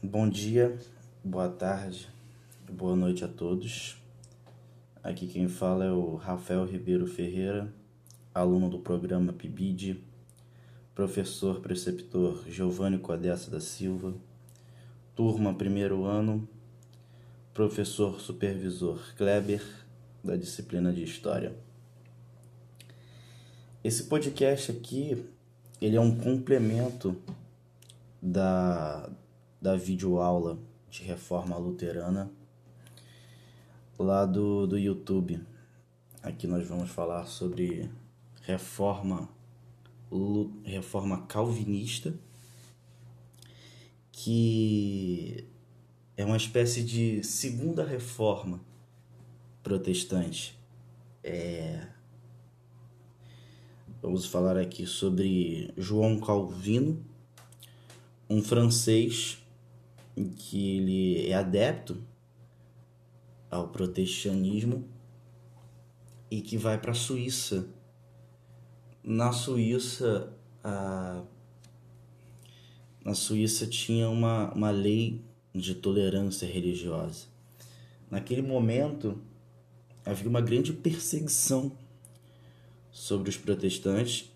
Bom dia, boa tarde, boa noite a todos. Aqui quem fala é o Rafael Ribeiro Ferreira, aluno do programa PIBID, professor preceptor Giovanni Codessa da Silva, turma primeiro ano, professor supervisor Kleber, da disciplina de História. Esse podcast aqui, ele é um complemento da, da videoaula de reforma luterana lá do, do YouTube. Aqui nós vamos falar sobre reforma reforma calvinista que é uma espécie de segunda reforma protestante. É... Vamos falar aqui sobre João Calvino, um francês que ele é adepto ao protestantismo e que vai para a Suíça. Na Suíça, a... na Suíça tinha uma, uma lei de tolerância religiosa. Naquele momento, havia uma grande perseguição sobre os protestantes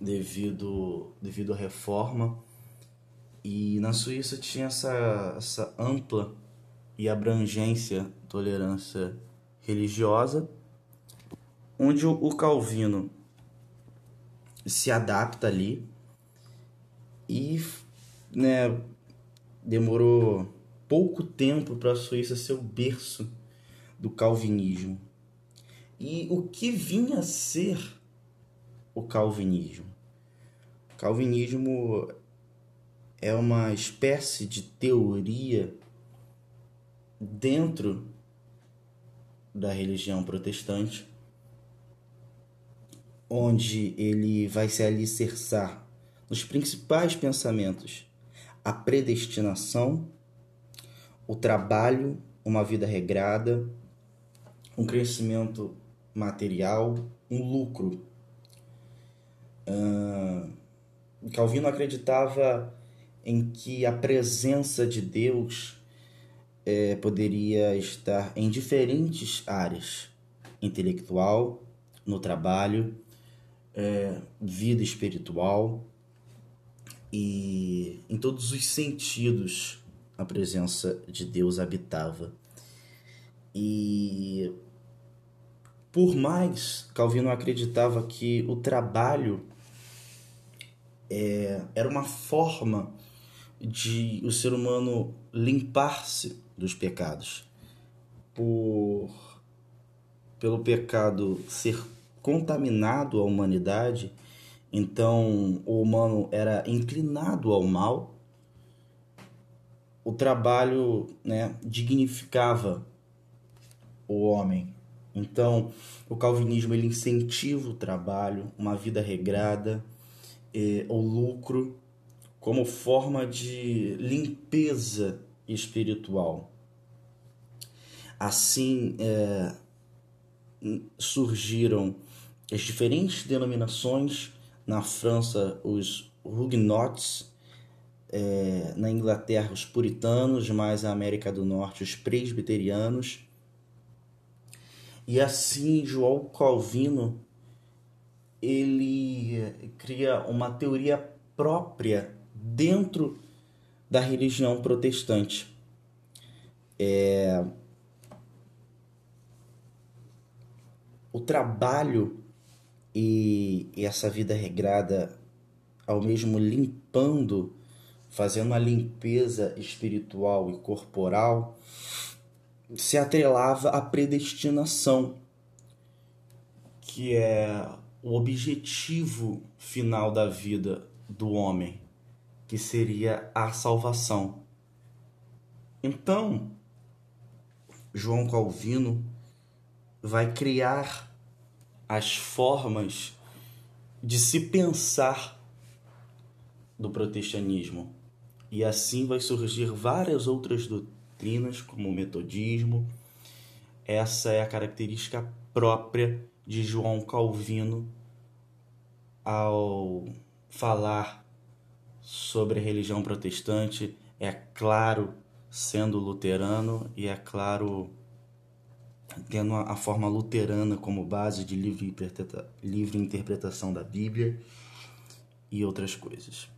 devido, devido à reforma. E na Suíça tinha essa, essa ampla e abrangência tolerância religiosa, onde o Calvino se adapta ali e né, demorou pouco tempo para a Suíça ser o berço do calvinismo. E o que vinha a ser o calvinismo? O calvinismo é uma espécie de teoria dentro da religião protestante, onde ele vai se alicerçar nos principais pensamentos: a predestinação, o trabalho, uma vida regrada, um crescimento material, um lucro. Uh, Calvino acreditava em que a presença de Deus é, poderia estar em diferentes áreas: intelectual, no trabalho, é, vida espiritual e em todos os sentidos a presença de Deus habitava. E por mais Calvino acreditava que o trabalho é, era uma forma de o ser humano limpar-se dos pecados. Por pelo pecado ser contaminado a humanidade, então o humano era inclinado ao mal. O trabalho, né, dignificava o homem. Então, o calvinismo ele incentiva o trabalho, uma vida regrada, eh, o lucro como forma de limpeza espiritual. Assim é, surgiram as diferentes denominações, na França, os Huguenots, é, na Inglaterra, os puritanos, mais na América do Norte, os presbiterianos. E assim, João Calvino ele cria uma teoria própria dentro da religião protestante. É... O trabalho e, essa vida regrada, ao mesmo limpando, fazendo uma limpeza espiritual e corporal, se atrelava à predestinação, que é o objetivo final da vida do homem que seria a salvação. Então, João Calvino vai criar as formas de se pensar do protestantismo. E assim vai surgir várias outras doutrinas, como o metodismo. Essa é a característica própria de João Calvino ao falar sobre a religião protestante, É claro, sendo luterano, e é claro, tendo a forma luterana como base de livre, interpretação da Bíblia e outras coisas.